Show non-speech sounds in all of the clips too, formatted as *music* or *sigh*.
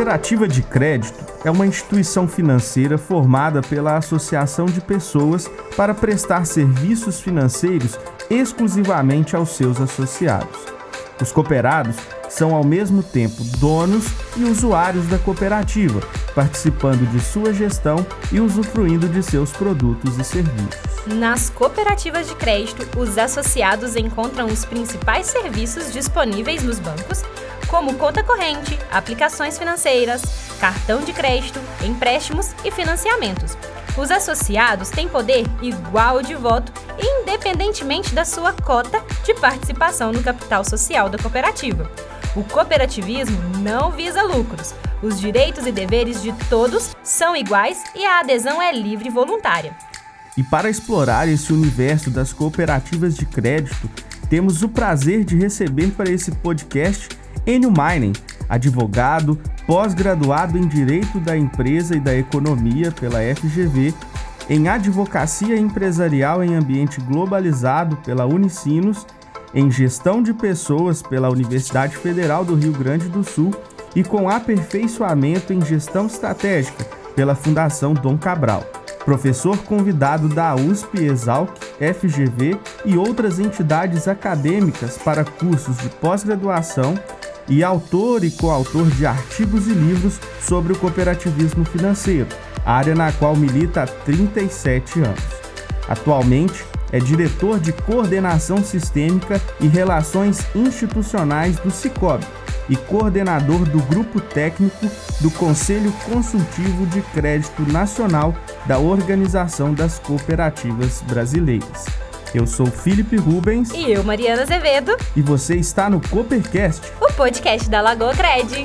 cooperativa de crédito é uma instituição financeira formada pela associação de pessoas para prestar serviços financeiros exclusivamente aos seus associados. Os cooperados são ao mesmo tempo donos e usuários da cooperativa, participando de sua gestão e usufruindo de seus produtos e serviços. Nas cooperativas de crédito, os associados encontram os principais serviços disponíveis nos bancos, como conta corrente, aplicações financeiras, cartão de crédito, empréstimos e financiamentos. Os associados têm poder igual de voto, independentemente da sua cota de participação no capital social da cooperativa. O cooperativismo não visa lucros. Os direitos e deveres de todos são iguais e a adesão é livre e voluntária. E para explorar esse universo das cooperativas de crédito, temos o prazer de receber para esse podcast Enio Mining, advogado, pós-graduado em Direito da Empresa e da Economia pela FGV, em Advocacia Empresarial em Ambiente Globalizado pela Unicinos em Gestão de Pessoas pela Universidade Federal do Rio Grande do Sul e com aperfeiçoamento em Gestão Estratégica pela Fundação Dom Cabral. Professor convidado da USP, Exalc, FGV e outras entidades acadêmicas para cursos de pós-graduação e autor e coautor de artigos e livros sobre o cooperativismo financeiro, área na qual milita há 37 anos. Atualmente, é diretor de Coordenação Sistêmica e Relações Institucionais do Cicobi e coordenador do Grupo Técnico do Conselho Consultivo de Crédito Nacional da Organização das Cooperativas Brasileiras. Eu sou Felipe Rubens. E eu, Mariana Azevedo. E você está no Coopercast, o podcast da Lagoa Cred.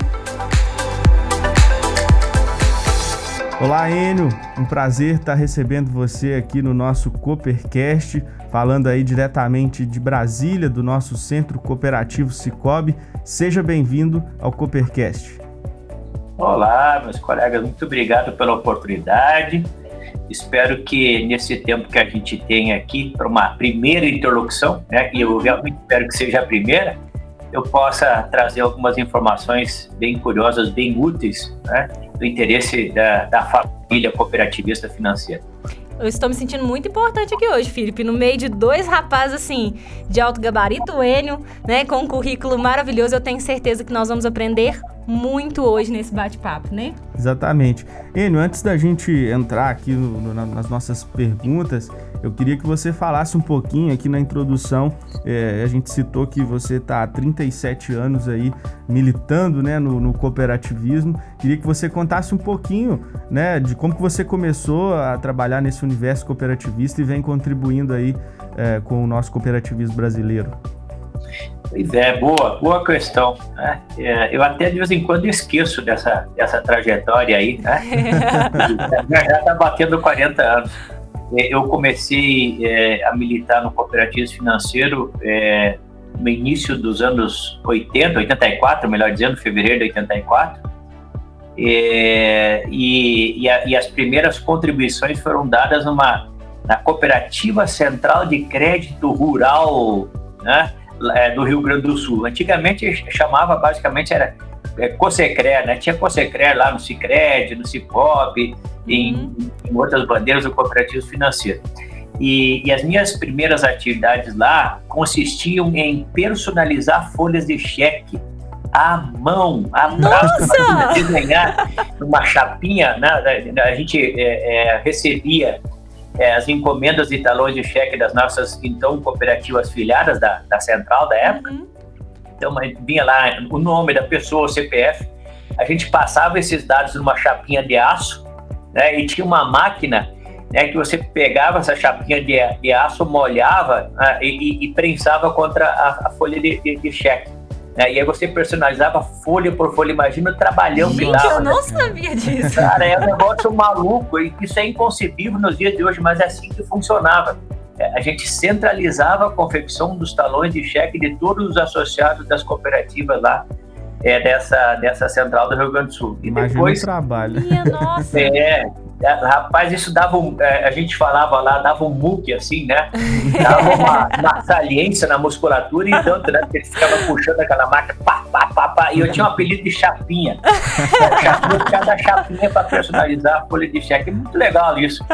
Olá, Enio. Um prazer estar recebendo você aqui no nosso Coopercast, falando aí diretamente de Brasília, do nosso Centro Cooperativo Cicobi. Seja bem-vindo ao Coopercast. Olá, meus colegas, muito obrigado pela oportunidade. Espero que nesse tempo que a gente tem aqui para uma primeira interlocução, né, e eu realmente espero que seja a primeira, eu possa trazer algumas informações bem curiosas, bem úteis, né, do interesse da, da família cooperativista financeira. Eu estou me sentindo muito importante aqui hoje, Felipe, no meio de dois rapazes assim, de alto gabarito, Enio, né, com um currículo maravilhoso. Eu tenho certeza que nós vamos aprender muito hoje nesse bate-papo, né? Exatamente. Enio, antes da gente entrar aqui no, no, nas nossas perguntas, eu queria que você falasse um pouquinho aqui na introdução. É, a gente citou que você está há 37 anos aí militando né, no, no, cooperativismo. Queria que você contasse um pouquinho né, de como que você começou a trabalhar nesse universo cooperativista e vem contribuindo aí é, com o nosso cooperativismo brasileiro. Pois é, boa, boa questão. Né? É, eu até de vez em quando esqueço dessa, dessa trajetória aí, né? *laughs* já está batendo 40 anos. É, eu comecei é, a militar no cooperativismo financeiro é, no início dos anos 80, 84, melhor dizendo, fevereiro de 84. É, e, e, a, e, as primeiras contribuições foram dadas numa, na Cooperativa Central de Crédito Rural né, é, do Rio Grande do Sul. Antigamente chamava basicamente era é, Cosecre, né? Tinha Cosecre lá no Cicred, no Cicobi, em, uhum. em, outras bandeiras do cooperativo financeiro. E, e, as minhas primeiras atividades lá consistiam em personalizar folhas de cheque à mão, à para desenhar uma chapinha. Né? A gente é, é, recebia é, as encomendas de talões de cheque das nossas então cooperativas filiadas da, da central da época. Uhum. Então vinha lá o nome da pessoa, o CPF. A gente passava esses dados numa chapinha de aço, né? E tinha uma máquina, né? Que você pegava essa chapinha de, de aço, molhava né, e, e, prensava contra a, a folha de, de, de cheque. Né? E aí você personalizava folha por folha. Imagina o trabalhão Gente, que dava. eu não né? sabia disso. Cara, é um negócio maluco. Isso é inconcebível nos dias de hoje, mas é assim que funcionava. É, a gente centralizava a confecção dos talões de cheque de todos os associados das cooperativas lá é, dessa, dessa central do Rio Grande do Sul. E Imagina depois, o trabalho. Minha nossa. É, rapaz, isso dava um, é, a gente falava lá, dava um muque assim, né? *laughs* Dava uma, uma saliência na musculatura e tanto, né? Porque ele ficava puxando aquela máquina, pá, pá, pá, pá. E eu tinha um apelido de Chapinha. *laughs* chapinha cada chapinha para personalizar a folha de cheque. Muito legal isso.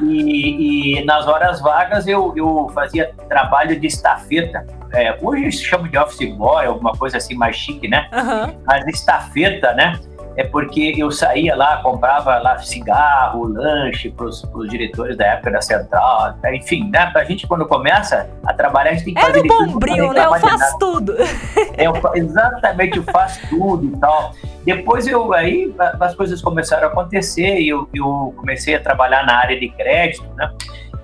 E, e, nas horas vagas eu, eu fazia trabalho de estafeta. É, hoje se chama de office boy, alguma coisa assim mais chique, né? Uhum. Mas estafeta, né? É porque eu saía lá, comprava lá cigarro, lanche para os diretores da época da Central, enfim, né? A gente quando começa a trabalhar, a gente tem que fazer Era um bombril, né? Eu faço tudo. É, exatamente, eu faço tudo e tal. Depois eu aí as coisas começaram a acontecer e eu, eu comecei a trabalhar na área de crédito, né?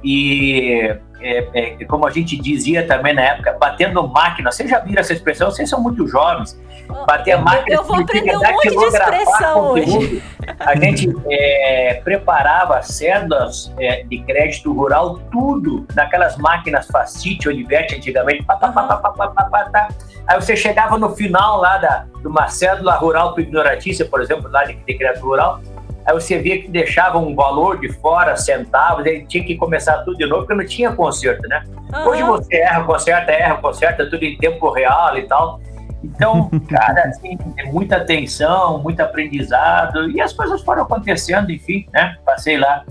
E é, é, como a gente dizia também na época, batendo máquina. Vocês já viram essa expressão? Vocês são muito jovens. Bater máquina. Eu vou aprender um monte de expressão hoje. A gente é, preparava cédulas é, de crédito rural, tudo naquelas máquinas Facite, Olivetti, antigamente. Pá, pá, pá, Aí você chegava no final lá da, de uma cédula rural para ignoratícia, por exemplo, lá de, de crédito rural, Aí você via que deixava um valor de fora, centavos, aí tinha que começar tudo de novo, porque não tinha conserto, né? Uhum. Hoje você erra, conserta, erra, conserta, tudo em tempo real e tal. Então, *laughs* cara, assim, muita atenção, muito aprendizado, e as coisas foram acontecendo, enfim, né? Passei lá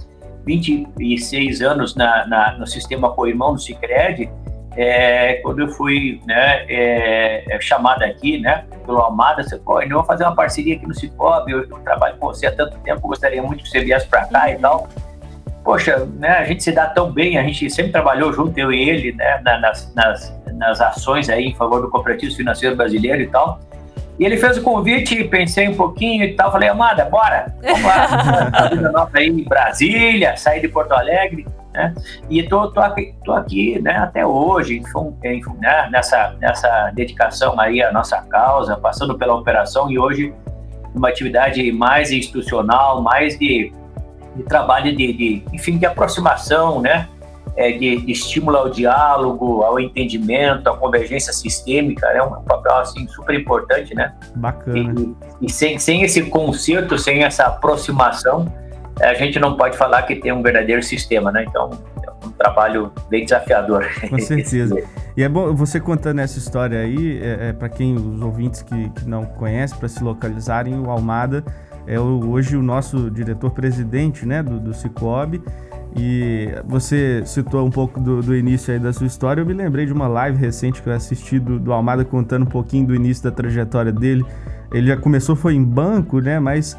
26 anos na, na no sistema Coimão do Cicred, é, quando eu fui né, é, é chamado aqui, né, pelo Almada, você, pô, vamos fazer uma parceria aqui no Cicobi, eu, eu, trabalho com você há tanto tempo, gostaria muito que você viesse para cá e tal. Poxa, né, a gente se dá tão bem, a gente sempre trabalhou junto, eu e ele, né, nas, nas, nas ações aí em favor do cooperativo financeiro brasileiro e tal. E ele fez o convite, pensei um pouquinho e tal, falei, Amada, bora, vamos lá, *laughs* vida nossa aí em Brasília, sair de Porto Alegre, né? E tô, tô, aqui, tô aqui, né, até hoje, né, nessa, nessa dedicação aí à nossa causa, passando pela operação e hoje uma atividade mais institucional, mais de, de trabalho de, de, enfim, de aproximação, né, é, de, de, estímulo ao diálogo, ao entendimento, à convergência sistêmica, é né? um papel assim super importante, né? Bacana. E, e sem, sem esse concerto, sem essa aproximação, a gente não pode falar que tem um verdadeiro sistema, né? Então, é um trabalho bem desafiador. *laughs* Com certeza. e é bom você contando essa história aí, é, é para quem os ouvintes que, que não conhecem, para se localizarem, o Almada é o, hoje o nosso diretor-presidente, né, do, do Cicobi. E você citou um pouco do, do, início aí da sua história. Eu me lembrei de uma live recente que eu assisti do, do, Almada contando um pouquinho do início da trajetória dele. Ele já começou, foi em banco, né? Mas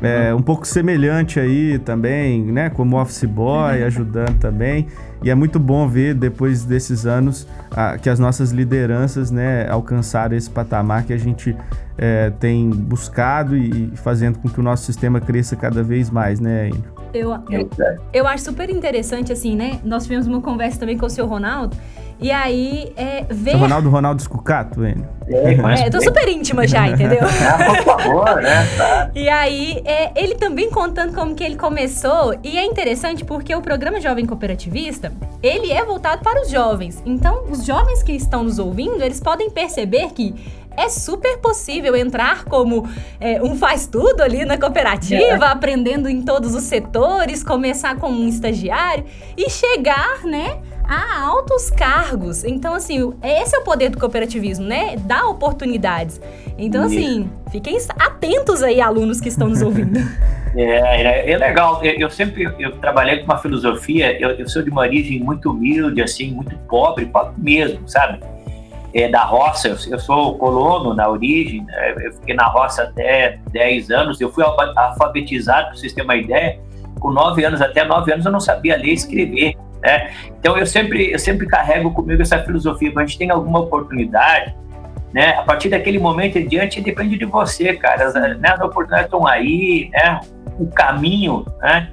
é, um pouco semelhante aí também, né? Como office boy, uhum. ajudando também. E é muito bom ver, depois desses anos, a, que as nossas lideranças né, alcançaram esse patamar que a gente é, tem buscado e, e fazendo com que o nosso sistema cresça cada vez mais, né, Enio? Eu, eu, eu acho super interessante, assim, né? Nós tivemos uma conversa também com o seu Ronaldo. E aí, é, ver... Seu Ronaldo Ronaldo Escucato, Enio. É, é, tô super íntima já, entendeu? *laughs* Ah, por favor, né? Tá. E aí, é, ele também contando como que ele começou. E é interessante porque o programa Jovem Cooperativista, ele é voltado para os jovens. Então, os jovens que estão nos ouvindo, eles podem perceber que é super possível entrar como é, um faz-tudo ali na cooperativa, é. aprendendo em todos os setores, começar como um estagiário e chegar, né? a altos cargos. Então, assim, esse é o poder do cooperativismo, né? Dar oportunidades. Então, assim, fiquem atentos aí, alunos que estão nos ouvindo. *laughs* É, é, é legal. Eu, eu, sempre eu trabalhei com uma filosofia. Eu, eu, sou de uma origem muito humilde, assim, muito pobre, pobre mesmo, sabe? É, da roça, eu, sou colono na origem, né? eu fiquei na roça até 10 anos, eu fui alfabetizado, para vocês terem uma ideia, com 9 anos, até 9 anos eu não sabia ler e escrever, né? Então eu sempre, eu sempre carrego comigo essa filosofia, quando a gente tem alguma oportunidade, né? A partir daquele momento em diante depende de você, cara, as, né? as oportunidades estão aí, né? O caminho, né?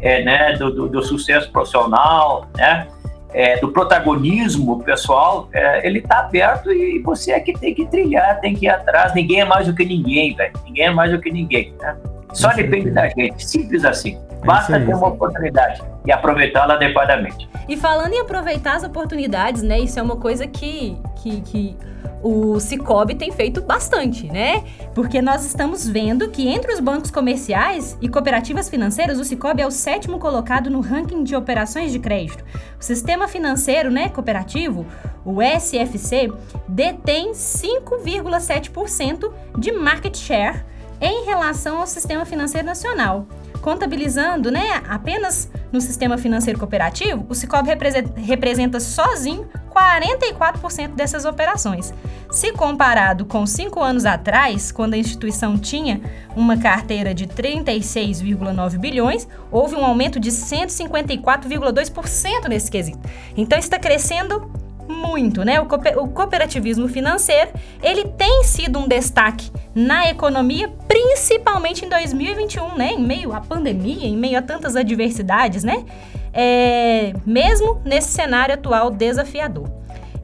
É, né? Do, do, do sucesso profissional, né? É, do protagonismo pessoal, é, ele está aberto e você é que tem que trilhar, tem que ir atrás. Ninguém é mais do que ninguém, velho. Ninguém é mais do que ninguém, né? Só depende da gente, simples assim. É Basta ter uma oportunidade e aproveitá-la adequadamente. E falando em aproveitar as oportunidades, né? Isso é uma coisa que, que, que o Cicobi tem feito bastante, né? Porque nós estamos vendo que entre os bancos comerciais e cooperativas financeiras, o Cicobi é o sétimo colocado no ranking de operações de crédito. O sistema financeiro, né, cooperativo, o SFC, detém 5,7% de market share em relação ao sistema financeiro nacional. Contabilizando, né, apenas no sistema financeiro cooperativo, o Cicobi representa sozinho 44% dessas operações. Se comparado com cinco anos atrás, quando a instituição tinha uma carteira de 36,9 bilhões, houve um aumento de 154,2% nesse quesito. Então está crescendo muito, né? O, cooperativismo financeiro, ele tem sido um destaque na economia, principalmente em 2021, né? Em meio à pandemia, em meio a tantas adversidades, né? É, mesmo nesse cenário atual desafiador.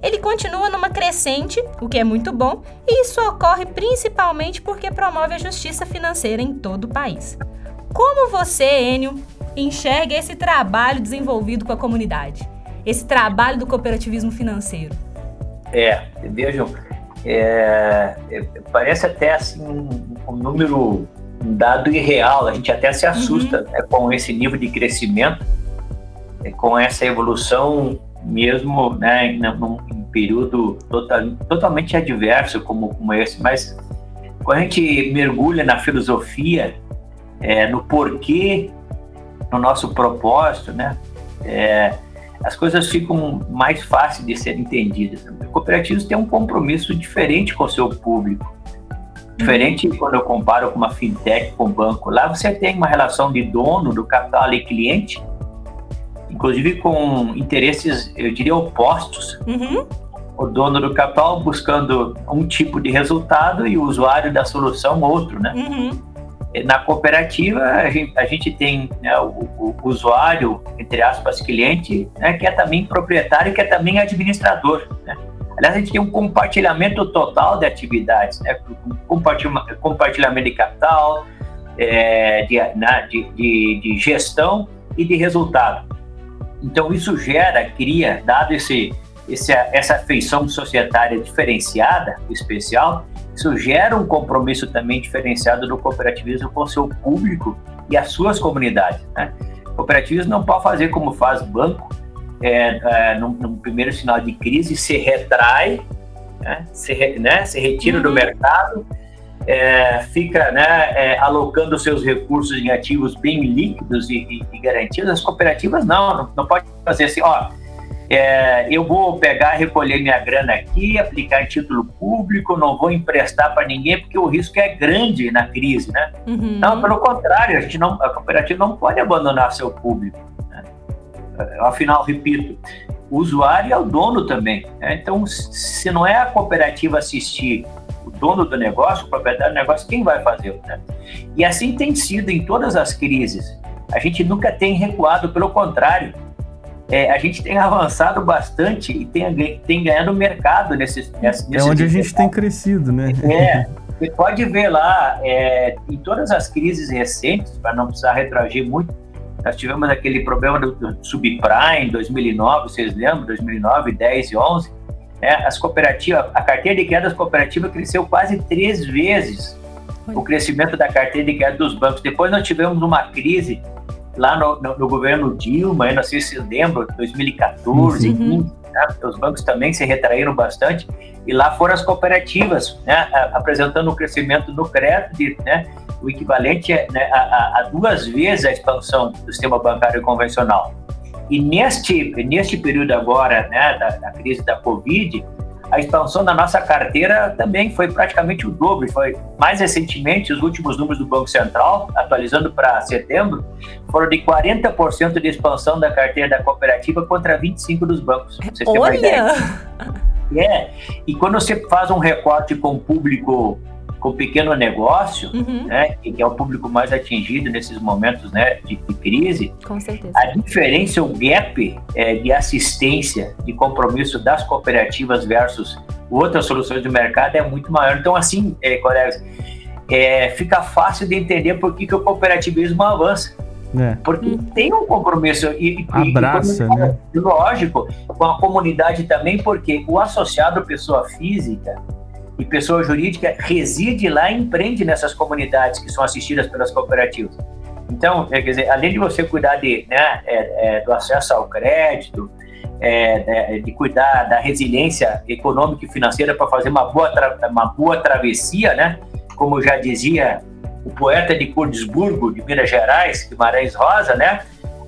Ele continua numa crescente, o que é muito bom, e isso ocorre principalmente porque promove a justiça financeira em todo o país. Como você, Enio, enxerga esse trabalho desenvolvido com a comunidade? Esse trabalho do cooperativismo financeiro? É, vejam, é, é, parece até assim um, um, número, um dado irreal, a gente até se assusta uhum. né, com esse nível de crescimento, é, com essa evolução mesmo né, num, num período total, totalmente adverso como, como esse, mas quando a gente mergulha na filosofia, é, no porquê, no nosso propósito, né, é, as coisas ficam mais fáceis de serem entendidas. Cooperativos têm um compromisso diferente com o seu público. Diferente quando eu comparo com uma fintech, com um banco. Lá você tem uma relação de dono do capital e cliente, inclusive com interesses, eu diria, opostos. Uhum. O dono do capital buscando um tipo de resultado e o usuário da solução outro, né? Uhum. Na cooperativa, a gente, a gente tem né, o, o, usuário, entre aspas, cliente, né, que é também proprietário, que é também administrador. Né? Aliás, a gente tem um compartilhamento total de atividades, né? compartilhamento de capital, é, de, né, de, de, de, gestão e de resultado. Então, isso gera, cria, dado esse, esse, essa feição societária diferenciada, especial, isso gera um compromisso também diferenciado do cooperativismo com o seu público e as suas comunidades. Né? O cooperativismo não pode fazer como faz banco, é, é, num, num, primeiro sinal de crise, se retrai, né? Se, né? se retira uhum. do mercado, é, fica né, é, alocando seus recursos em ativos bem líquidos e, e, e garantidos. As cooperativas não, não, não pode fazer assim, ó, é, eu vou pegar, recolher minha grana aqui, aplicar em título público, não vou emprestar para ninguém porque o risco é grande na crise, né? Uhum. Não, pelo contrário, a, gente não, a cooperativa não pode abandonar seu público. Né? Afinal, repito, o usuário é o dono também. Né? Então, se não é a cooperativa assistir o dono do negócio, o proprietário do negócio, quem vai fazer? Né? E assim tem sido em todas as crises. A gente nunca tem recuado, pelo contrário é, a gente tem avançado bastante e tem, tem ganhado mercado nesses, nesses É onde a gente tem crescido, né? É, *laughs* você pode ver lá, é, em todas as crises recentes, para não precisar retroagir muito, nós tivemos aquele problema do, do subprime em 2009, vocês lembram? 2009, 10 e 11. Né? As cooperativas, a carteira de crédito das cooperativas cresceu quase três vezes o crescimento da carteira de crédito dos bancos. Depois nós tivemos uma crise lá no, no, no, governo Dilma, eu não sei se lembram, 2014, uhum. né, os bancos também se retraíram bastante, e lá foram as cooperativas, né, apresentando um crescimento no crédito, né, o equivalente né, a, a, duas vezes a expansão do sistema bancário convencional. E neste, neste período agora, né, da, da crise da Covid, a expansão da nossa carteira também foi praticamente o dobro. Foi mais recentemente, os últimos números do Banco Central, atualizando para setembro, foram de 40% de expansão da carteira da cooperativa contra 25% dos bancos. Você Olha! É, e quando você faz um recorte com o público com pequeno negócio, uhum. né, que é o público mais atingido nesses momentos né, de, de crise, com certeza. a diferença, o gap é, de assistência, de compromisso das cooperativas versus outras soluções do mercado é muito maior. Então, assim, é, colegas, é, fica fácil de entender por que, que o cooperativismo avança. É. Porque hum. tem um compromisso e, Abraça, e, né? lógico, com a comunidade também, porque o associado pessoa física e pessoa jurídica reside lá e empreende nessas comunidades que são assistidas pelas cooperativas. Então, quer dizer, além de você cuidar de, né, é, é, do acesso ao crédito, é, de cuidar da resiliência econômica e financeira para fazer uma boa, uma boa travessia, né? Como já dizia o poeta de Curdisburgo, de Minas Gerais, Guimarães Rosa, né?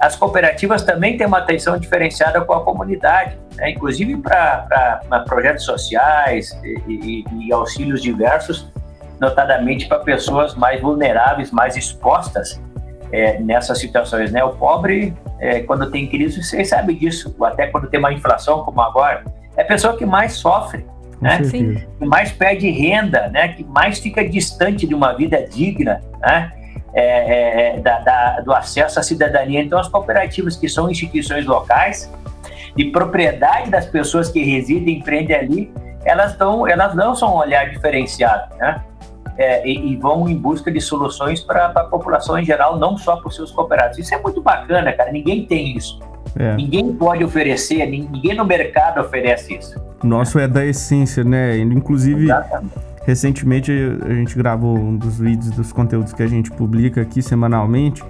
As cooperativas também têm uma atenção diferenciada com a comunidade, né? inclusive para projetos sociais e, e, e auxílios diversos, notadamente para pessoas mais vulneráveis, mais expostas é, nessas situações. Né? O pobre, é, quando tem crise, vocês sabem disso, até quando tem uma inflação como agora, é a pessoa que mais sofre, né? que mais perde renda, né? que mais fica distante de uma vida digna. Né? É, é, da, da, do acesso à cidadania. Então, as cooperativas, que são instituições locais, de propriedade das pessoas que residem empreendem ali, elas, dão, elas não são um olhar diferenciado. Né? é, e, e, vão em busca de soluções para a população em geral, não só para os seus cooperados. Isso é muito bacana, cara. Ninguém tem isso. É. Ninguém pode oferecer, ninguém no mercado oferece isso. Nosso é da essência, né? Inclusive, Exatamente. Recentemente a gente gravou um dos vídeos dos conteúdos que a gente publica aqui semanalmente.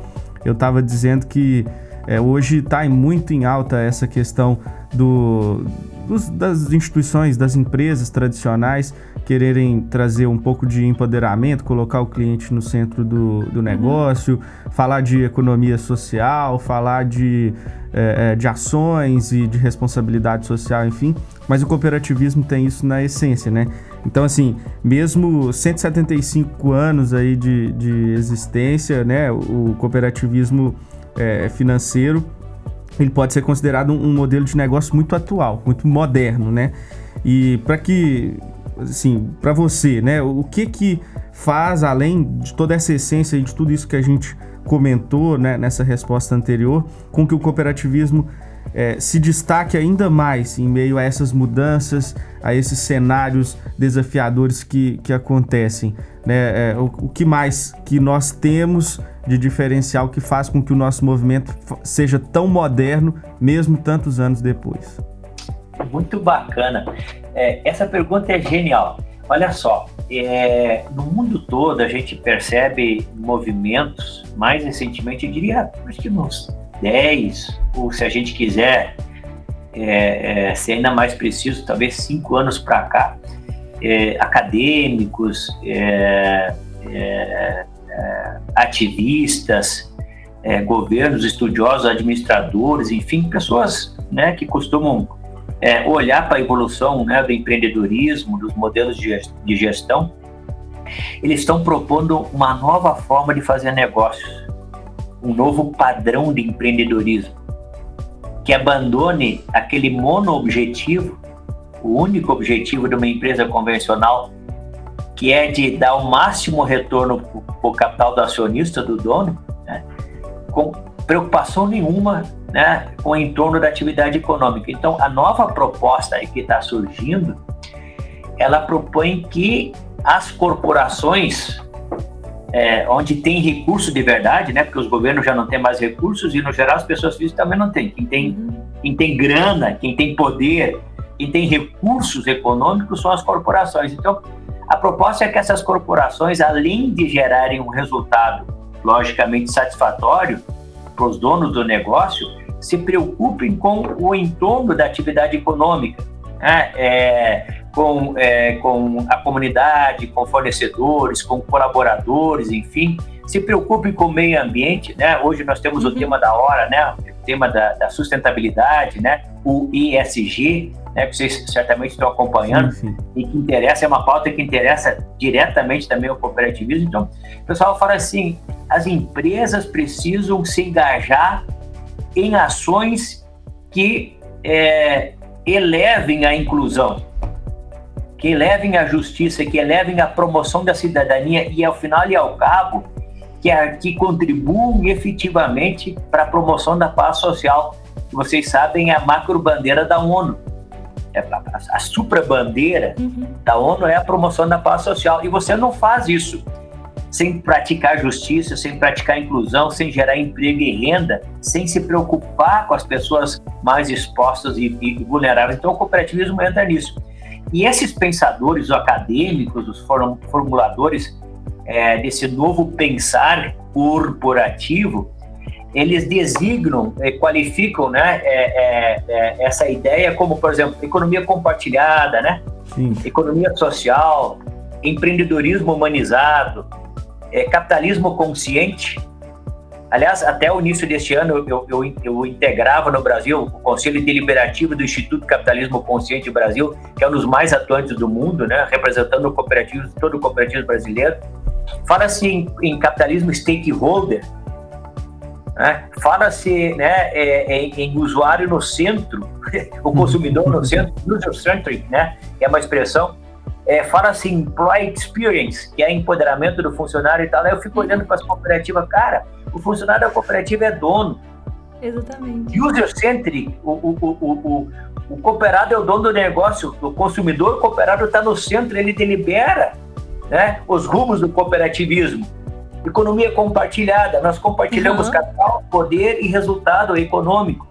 Eu estava dizendo que é, hoje está muito em alta essa questão do, dos, das instituições, das empresas tradicionais quererem trazer um pouco de empoderamento, colocar o cliente no centro do, do uhum. negócio, uhum. falar de economia social, falar de, é, de ações e de responsabilidade social, enfim. Mas o cooperativismo tem isso na essência, né? Então, assim, mesmo 175 anos aí de, de existência, né? O cooperativismo é, financeiro ele pode ser considerado um, modelo de negócio muito atual, muito moderno, né? E para que, assim, para você, né, o que que faz além de toda essa essência e de tudo isso que a gente comentou, né, nessa resposta anterior, com que o cooperativismo é, se destaque ainda mais em meio a essas mudanças, a esses cenários desafiadores que, que acontecem. Né? É, o, o, que mais que nós temos de diferencial que faz com que o nosso movimento seja tão moderno, mesmo tantos anos depois? Muito bacana. É, essa pergunta é genial. Olha só, é, no mundo todo a gente percebe movimentos, mais recentemente, eu diria, acho que uns 10, ou se a gente quiser é, é, ser ainda mais preciso, talvez 5 anos para cá, é, acadêmicos, é, é, é, ativistas, governos, estudiosos, administradores, enfim, pessoas né, que costumam olhar para a evolução né, do empreendedorismo, dos modelos de gestão, eles estão propondo uma nova forma de fazer negócios um novo padrão de empreendedorismo que abandone aquele mono-objetivo, o único objetivo de uma empresa convencional, que é de dar o máximo retorno para o capital do acionista, do dono, né, com preocupação nenhuma né, com o entorno da atividade econômica. Então, a nova proposta que está surgindo, ela propõe que as corporações é, onde tem recurso de verdade, né? Porque os governos já não têm mais recursos e, no geral, as pessoas físicas também não têm. Quem tem, uhum. quem tem grana, quem tem poder, quem tem recursos econômicos são as corporações. Então, a proposta é que essas corporações, além de gerarem um resultado logicamente satisfatório para os donos do negócio, se preocupem com o entorno da atividade econômica. Né? É, com, é, com a comunidade, com fornecedores, com colaboradores, enfim, se preocupem com o meio ambiente, né? Hoje nós temos uhum. o tema da hora, né? O tema da, da sustentabilidade, né? O ISG, né? Que vocês certamente estão acompanhando sim, sim. e que interessa, é uma pauta que interessa diretamente também ao cooperativismo. Então, o pessoal fala assim, as empresas precisam se engajar em ações que é, elevem a inclusão, que elevem a justiça, que elevem a promoção da cidadania e, ao final e ao cabo, que, a, que contribuam efetivamente para a promoção da paz social, que vocês sabem é a macro-bandeira da ONU. É a, a, a bandeira uhum. da ONU é a promoção da paz social. E você não faz isso sem praticar justiça, sem praticar inclusão, sem gerar emprego e renda, sem se preocupar com as pessoas mais expostas e, e vulneráveis. Então, o cooperativismo entra nisso. E esses pensadores, os acadêmicos, os formuladores é, desse novo pensar corporativo, eles designam, é, qualificam né, é, é, é, essa ideia como, por exemplo, economia compartilhada, né? economia social, empreendedorismo humanizado, é, capitalismo consciente. Aliás, até o início deste ano, eu, eu, eu, integrava no Brasil o Conselho Deliberativo do Instituto Capitalismo Consciente Brasil, que é um dos mais atuantes do mundo, né, representando o cooperativo, todo o cooperativo brasileiro. Fala-se em, em, capitalismo stakeholder, né? fala-se né, é, em, em, usuário no centro, *laughs* o consumidor no centro, user-centric, né, é uma expressão é, fala assim, employee experience, que é empoderamento do funcionário e tal. Aí eu fico olhando para as cooperativas, cara, o funcionário da cooperativa é dono. Exatamente. User-centric, o, o, o, o, cooperado é o dono do negócio, o consumidor, o cooperado está no centro, ele delibera né, os rumos do cooperativismo. Economia compartilhada, nós compartilhamos uhum. capital, poder e resultado econômico.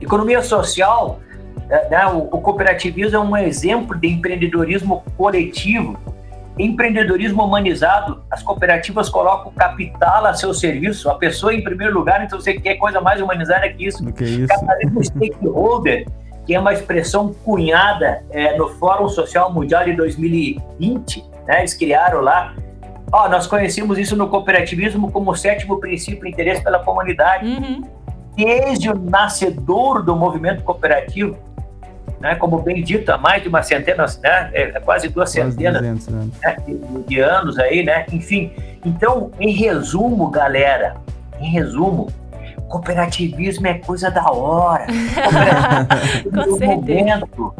Economia social, né, o, o cooperativismo é um exemplo de empreendedorismo coletivo, empreendedorismo humanizado. As cooperativas colocam o capital a seu serviço, a pessoa em primeiro lugar, então você quer coisa mais humanizada que isso. Que isso? Capitalismo stakeholder, que é uma expressão cunhada é, no Fórum Social Mundial de 2020, né, eles criaram lá. Ó, nós conhecemos isso no cooperativismo como o sétimo princípio, interesse pela comunidade. Uhum. Desde o nascedor do movimento cooperativo, né, como bem dito, há mais de uma centena, né, é, quase duas quase centenas 200, né? de, de, anos aí, né? Enfim, então, em resumo, galera, em resumo, cooperativismo é coisa da hora. *laughs* Cooperativismo é momento,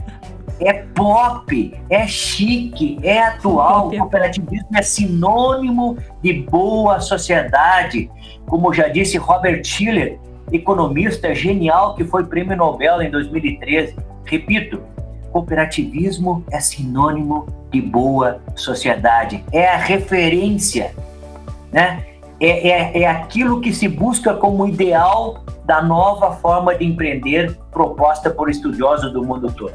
é pop, é chique, é atual. O cooperativismo é sinônimo de boa sociedade. Como já disse Robert Schiller, economista genial que foi prêmio Nobel em 2013. Repito, cooperativismo é sinônimo de boa sociedade, é a referência, né? É, é, é aquilo que se busca como ideal da nova forma de empreender proposta por estudiosos do mundo todo.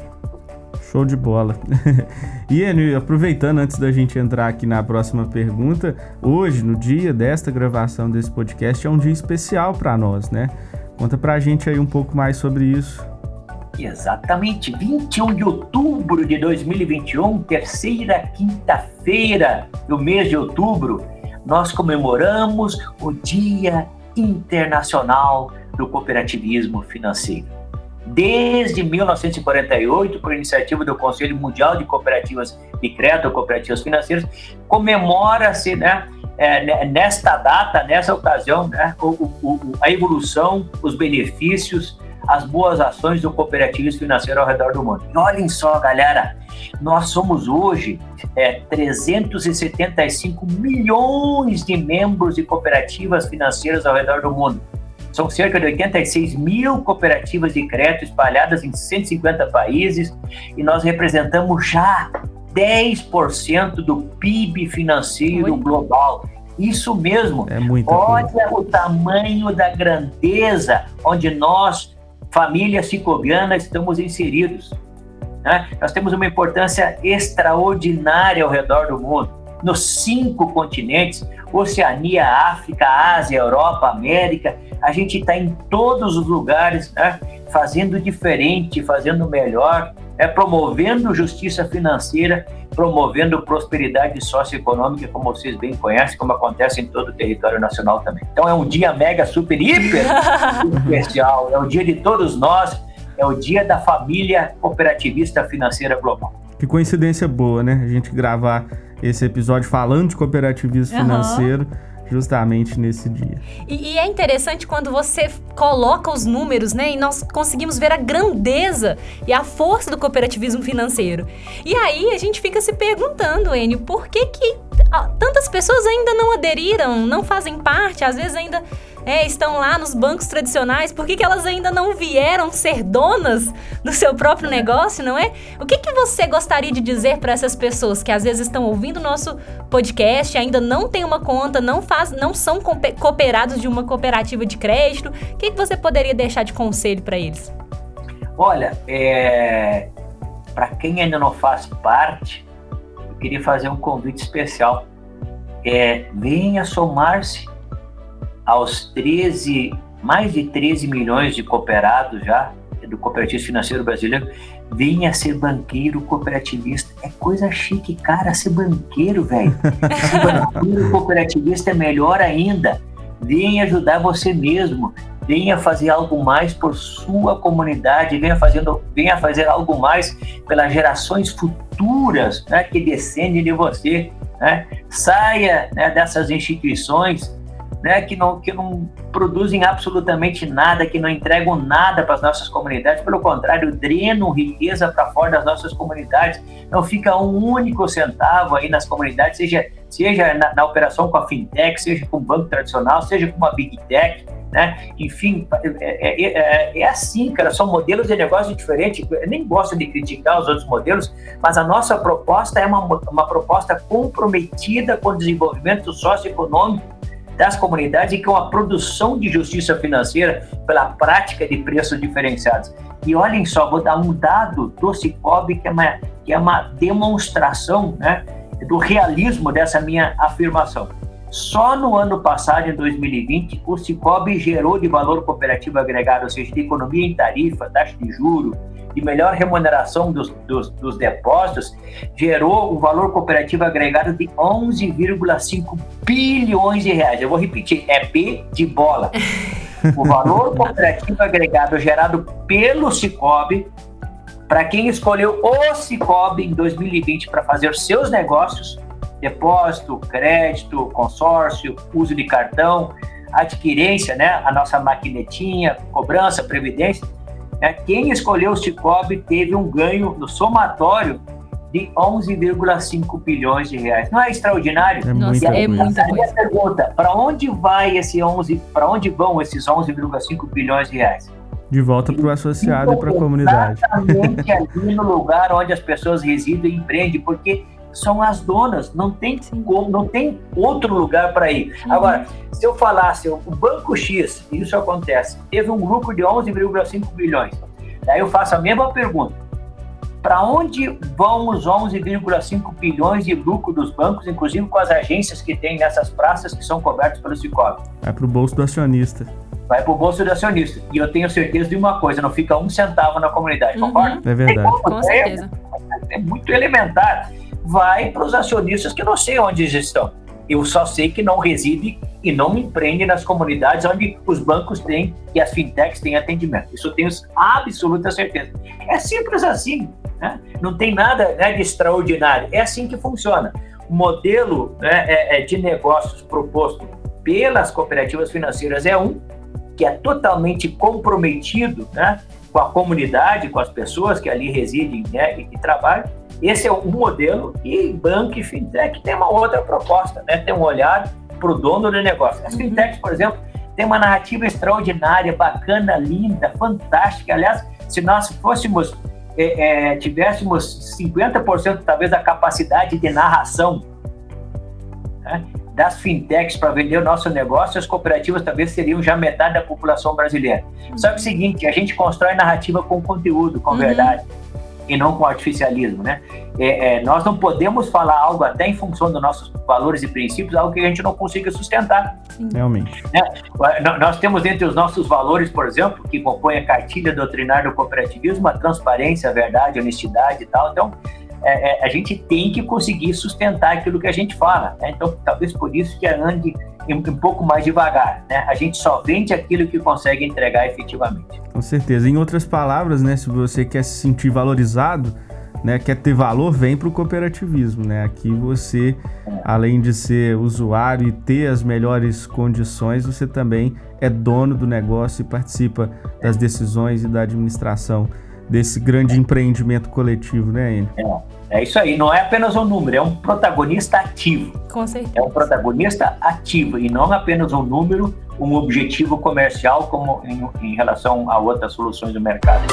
Show de bola. *laughs* e Enio, aproveitando antes da gente entrar aqui na próxima pergunta, hoje, no dia desta gravação desse podcast, é um dia especial para nós, né? Conta pra gente aí um pouco mais sobre isso. Exatamente, 21 de outubro de 2021, terceira quinta-feira do mês de outubro, nós comemoramos o Dia Internacional do Cooperativismo Financeiro. Desde 1948, por iniciativa do Conselho Mundial de Cooperativas de Crédito, Cooperativas Financeiras, comemora-se né, é, nesta data, nessa ocasião, né, o, o, a evolução, os benefícios as boas ações do cooperativismo financeiro ao redor do mundo. E olhem só, galera, nós somos hoje é, 375 milhões de membros de cooperativas financeiras ao redor do mundo. São cerca de 86 mil cooperativas de crédito espalhadas em 150 países e nós representamos já 10% do PIB financeiro Oi. global. Isso mesmo. É Olha coisa. o tamanho da grandeza onde nós família cicobiana estamos inseridos. Né? Nós temos uma importância extraordinária ao redor do mundo. Nos cinco continentes, Oceania, África, Ásia, Europa, América, a gente está em todos os lugares, né? fazendo diferente, fazendo melhor, é promovendo justiça financeira, promovendo prosperidade socioeconômica, como vocês bem conhecem, como acontece em todo o território nacional também. Então é um dia mega, super, hiper *laughs* especial, é o dia de todos nós, é o dia da família cooperativista financeira global. Que coincidência boa, né? A gente gravar esse episódio falando de cooperativismo uhum. financeiro justamente nesse dia. E, e, é interessante quando você coloca os números, né? E nós conseguimos ver a grandeza e a força do cooperativismo financeiro. E aí a gente fica se perguntando, Enio, por que que tantas pessoas ainda não aderiram, não fazem parte, às vezes ainda é, estão lá nos bancos tradicionais, por que, que elas ainda não vieram ser donas do seu próprio negócio, não é? O que, que você gostaria de dizer para essas pessoas que às vezes estão ouvindo o nosso podcast, ainda não tem uma conta, não, faz, não são cooperados de uma cooperativa de crédito? O que, que você poderia deixar de conselho para eles? Olha, é... para quem ainda não faz parte, eu queria fazer um convite especial. É, venha somar-se aos 13, mais de 13 milhões de cooperados já do cooperativo financeiro brasileiro, venha ser banqueiro cooperativista. É coisa chique, cara, ser banqueiro, velho. *laughs* ser banqueiro cooperativista é melhor ainda. Venha ajudar você mesmo. Venha fazer algo mais por sua comunidade. Venha, fazendo, venha fazer algo mais pelas gerações futuras né, que descendem de você. Né? Saia né, dessas instituições né, que, não, que não produzem absolutamente nada, que não entregam nada para as nossas comunidades, pelo contrário, drenam riqueza para fora das nossas comunidades. Não fica um único centavo aí nas comunidades, seja, seja na, na operação com a fintech, seja com o banco tradicional, seja com uma big tech. Né? Enfim, é, é, é, é, assim, cara, são modelos de negócio diferentes. Eu nem gosto de criticar os outros modelos, mas a nossa proposta é uma, uma proposta comprometida com o desenvolvimento socioeconômico das comunidades e com a produção de justiça financeira pela prática de preços diferenciados. E olhem só, vou dar um dado do Cicobi que é uma, que é uma demonstração né, do realismo dessa minha afirmação. Só no ano passado, em 2020, o Cicobi gerou de valor cooperativo agregado, ou seja, de economia em tarifa, taxa de juro, de melhor remuneração dos, dos, dos depósitos, gerou um valor cooperativo agregado de 11,5 bilhões de reais. Eu vou repetir, é B de bola. O valor *laughs* cooperativo agregado gerado pelo Cicobi, para quem escolheu o Cicobi em 2020 para fazer seus negócios, depósito, crédito, consórcio, uso de cartão, adquirência, né, a nossa maquinetinha, cobrança, previdência, é, quem escolheu o Cicobi teve um ganho no somatório de 11,5 bilhões de reais. Não é extraordinário? É Nossa, é muita coisa. pergunta, para onde vai esse 11, para onde vão esses 11,5 bilhões de reais? De volta para o associado e para a comunidade. Exatamente ali no lugar onde as pessoas residem e empreendem, porque são as donas, não tem como, não tem outro lugar para ir. Uhum. Agora, se eu falasse, o Banco X, isso acontece, teve um lucro de 11,5 bilhões. Daí eu faço a mesma pergunta. Para onde vão os 11,5 bilhões de lucro dos bancos, inclusive com as agências que tem nessas praças que são cobertas pelo Cicobi? Vai para o bolso do acionista. Vai para o bolso do acionista. E eu tenho certeza de uma coisa, não fica um centavo na comunidade, uhum. concorda? É verdade. Com certeza. É, é muito elementar vai para os acionistas que não sei onde eles estão. Eu só sei que não reside e não empreende nas comunidades onde os bancos têm e as fintechs têm atendimento. Isso eu tenho absoluta certeza. É simples assim, né? não tem nada né, de extraordinário. É assim que funciona. O modelo né, é, é de negócios proposto pelas cooperativas financeiras é um, que é totalmente comprometido né, com a comunidade, com as pessoas que ali residem né, e que trabalham, esse é um modelo e banco e fintech tem uma outra proposta, né? Tem um olhar para o dono do negócio. As uhum. fintechs, por exemplo, tem uma narrativa extraordinária, bacana, linda, fantástica. Aliás, se nós fôssemos, é, é, tivéssemos 50% talvez da capacidade de narração né, das fintechs para vender o nosso negócio, as cooperativas talvez seriam já metade da população brasileira. Uhum. Só que é o seguinte, a gente constrói narrativa com conteúdo, com uhum. verdade e não com artificialismo, né? É, é, nós não podemos falar algo até em função dos nossos valores e princípios, algo que a gente não consiga sustentar. Realmente. Né? Nós temos entre os nossos valores, por exemplo, que compõem a cartilha doutrinária do cooperativismo, a transparência, a verdade, a honestidade e tal. Então, é, é, a gente tem que conseguir sustentar aquilo que a gente fala. Né? Então, talvez por isso que ande um pouco mais devagar. Né? A gente só vende aquilo que consegue entregar efetivamente. Com certeza. Em outras palavras, né, se você quer se sentir valorizado, né, quer ter valor, vem para o cooperativismo. Né? Aqui você, além de ser usuário e ter as melhores condições, você também é dono do negócio e participa das decisões e da administração desse grande empreendimento coletivo, né, Enio? É, é isso aí, não é apenas um número, é um protagonista ativo. Com certeza. É um protagonista ativo e não apenas um número, um objetivo comercial como em, em relação a outras soluções do mercado.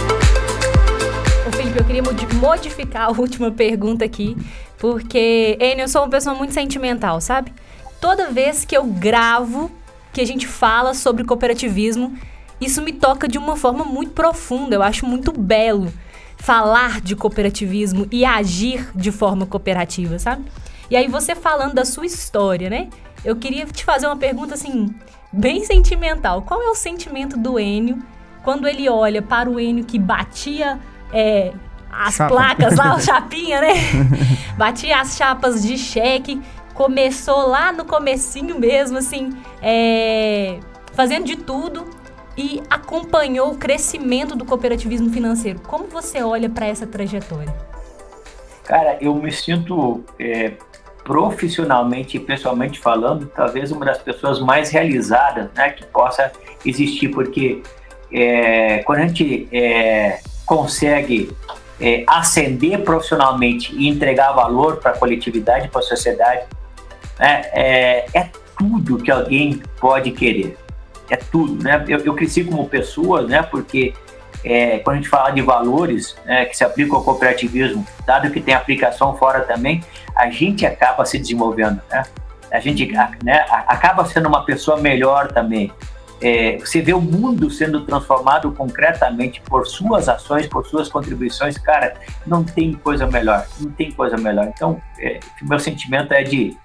Ô, Felipe, eu queria modificar *laughs* a última pergunta aqui, porque, Enio, eu sou uma pessoa muito sentimental, sabe? Toda vez que eu gravo, que a gente fala sobre cooperativismo, isso me toca de uma forma muito profunda, eu acho muito belo falar de cooperativismo e agir de forma cooperativa, sabe? E aí você falando da sua história, né? Eu queria te fazer uma pergunta assim, bem sentimental. Qual é o sentimento do Enio quando ele olha para o Enio que batia é, as Chapa. placas lá, o *laughs* chapinha, né? *laughs* batia as chapas de cheque, começou lá no comecinho mesmo, assim, é, fazendo de tudo e acompanhou o crescimento do cooperativismo financeiro. Como você olha para essa trajetória? Cara, eu me sinto é, profissionalmente e pessoalmente falando, talvez uma das pessoas mais realizadas né, que possa existir, porque é, quando a gente é, consegue é, ascender profissionalmente e entregar valor para a coletividade, para a sociedade, né, é, é tudo que alguém pode querer é tudo, né? Eu, eu cresci como pessoa, né? Porque é, quando a gente fala de valores né, que se aplicam ao cooperativismo, dado que tem aplicação fora também, a gente acaba se desenvolvendo, né? A gente né, acaba sendo uma pessoa melhor também. É, você vê o mundo sendo transformado concretamente por suas ações, por suas contribuições, cara, não tem coisa melhor, não tem coisa melhor. Então, é, meu sentimento é de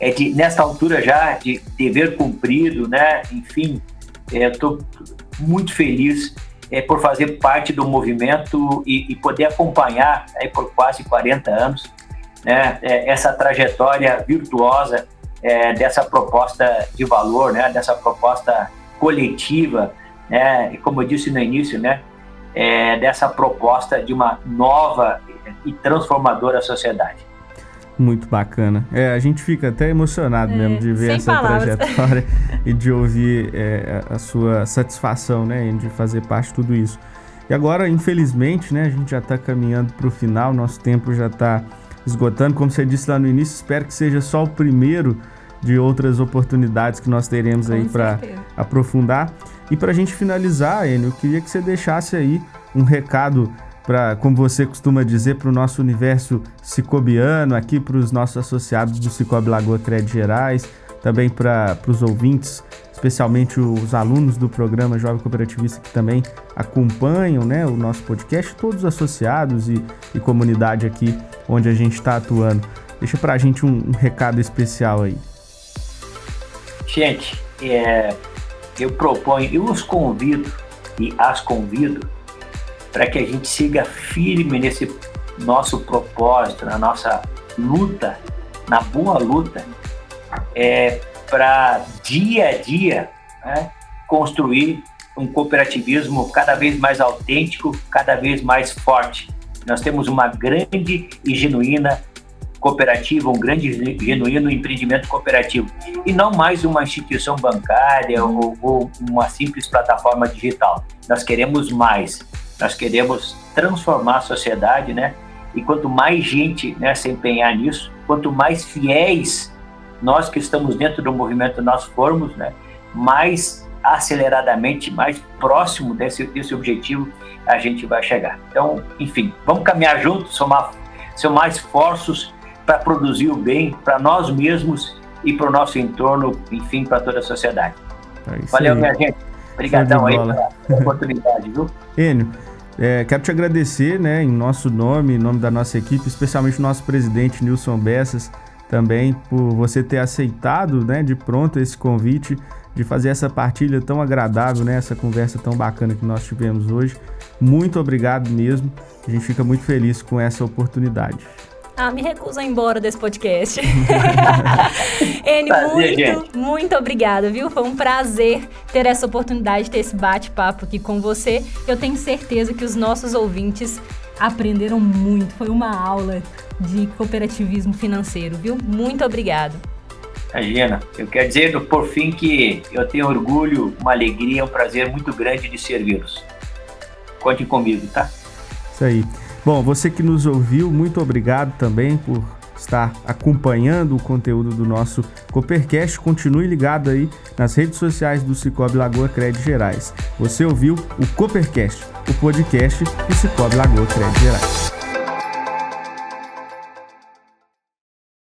é de, nessa altura já, de dever cumprido, né? Enfim, estou é, muito feliz é, por fazer parte do movimento e, e poder acompanhar aí, por quase 40 anos né, é, essa trajetória virtuosa é, dessa proposta de valor, né, dessa proposta coletiva, né, e como eu disse no início, né, é, dessa proposta de uma nova e transformadora sociedade. Muito bacana. É, a gente fica até emocionado é, mesmo de ver essa palavras. trajetória *laughs* e de ouvir é, a sua satisfação, né, de fazer parte de tudo isso. E agora, infelizmente, né, a gente já está caminhando para o final, nosso tempo já está esgotando. Como você disse lá no início, espero que seja só o primeiro de outras oportunidades que nós teremos Com aí para aprofundar. E para a gente finalizar, Enio, eu queria que você deixasse aí um recado para, como você costuma dizer, para o nosso universo cicobiano, aqui para os nossos associados do Cicobi Lagoa Crédito Gerais, também para os ouvintes, especialmente os alunos do programa Jovem Cooperativista que também acompanham né, o nosso podcast, todos os associados e, e comunidade aqui onde a gente está atuando. Deixa para a gente um, um, recado especial aí. Gente, é, eu proponho, eu os convido e as convido para que a gente siga firme nesse nosso propósito, na nossa luta, na boa luta, é, para dia a dia né, construir um cooperativismo cada vez mais autêntico, cada vez mais forte. Nós temos uma grande e genuína cooperativa, um grande e genuíno empreendimento cooperativo e não mais uma instituição bancária ou, ou uma simples plataforma digital. Nós queremos mais. Nós queremos transformar a sociedade, né? E quanto mais gente né, se empenhar nisso, quanto mais fiéis nós que estamos dentro do movimento nós formos, né, mais aceleradamente, mais próximo desse, desse objetivo a gente vai chegar. Então, enfim, vamos caminhar juntos, somar, somar esforços para produzir o bem para nós mesmos e para o nosso entorno, enfim, para toda a sociedade. É Valeu, aí. minha gente. Obrigadão aí pela oportunidade, viu? *laughs* Enio, é, quero te agradecer, né, em nosso nome, em nome da nossa equipe, especialmente o nosso presidente Nilson Bessas, também por você ter aceitado, né, de pronto esse convite de fazer essa partilha tão agradável, né, essa conversa tão bacana que nós tivemos hoje. Muito obrigado mesmo. A gente fica muito feliz com essa oportunidade. Ah, me recuso a ir embora desse podcast. *laughs* N, muito, muito obrigada, viu? Foi um prazer ter essa oportunidade, de ter esse bate-papo aqui com você. Eu tenho certeza que os nossos ouvintes aprenderam muito. Foi uma aula de cooperativismo financeiro, viu? Muito obrigado. Imagina, eu quero dizer por fim que eu tenho orgulho, uma alegria, um prazer muito grande de servi-los. Conte comigo, tá? Isso aí. Bom, você que nos ouviu, muito obrigado também por estar acompanhando o conteúdo do nosso Coopercast. Continue ligado aí nas redes sociais do Cicobi Lagoa Crédito Gerais. Você ouviu o Coopercast, o podcast do Cicobi Lagoa Crédito Gerais.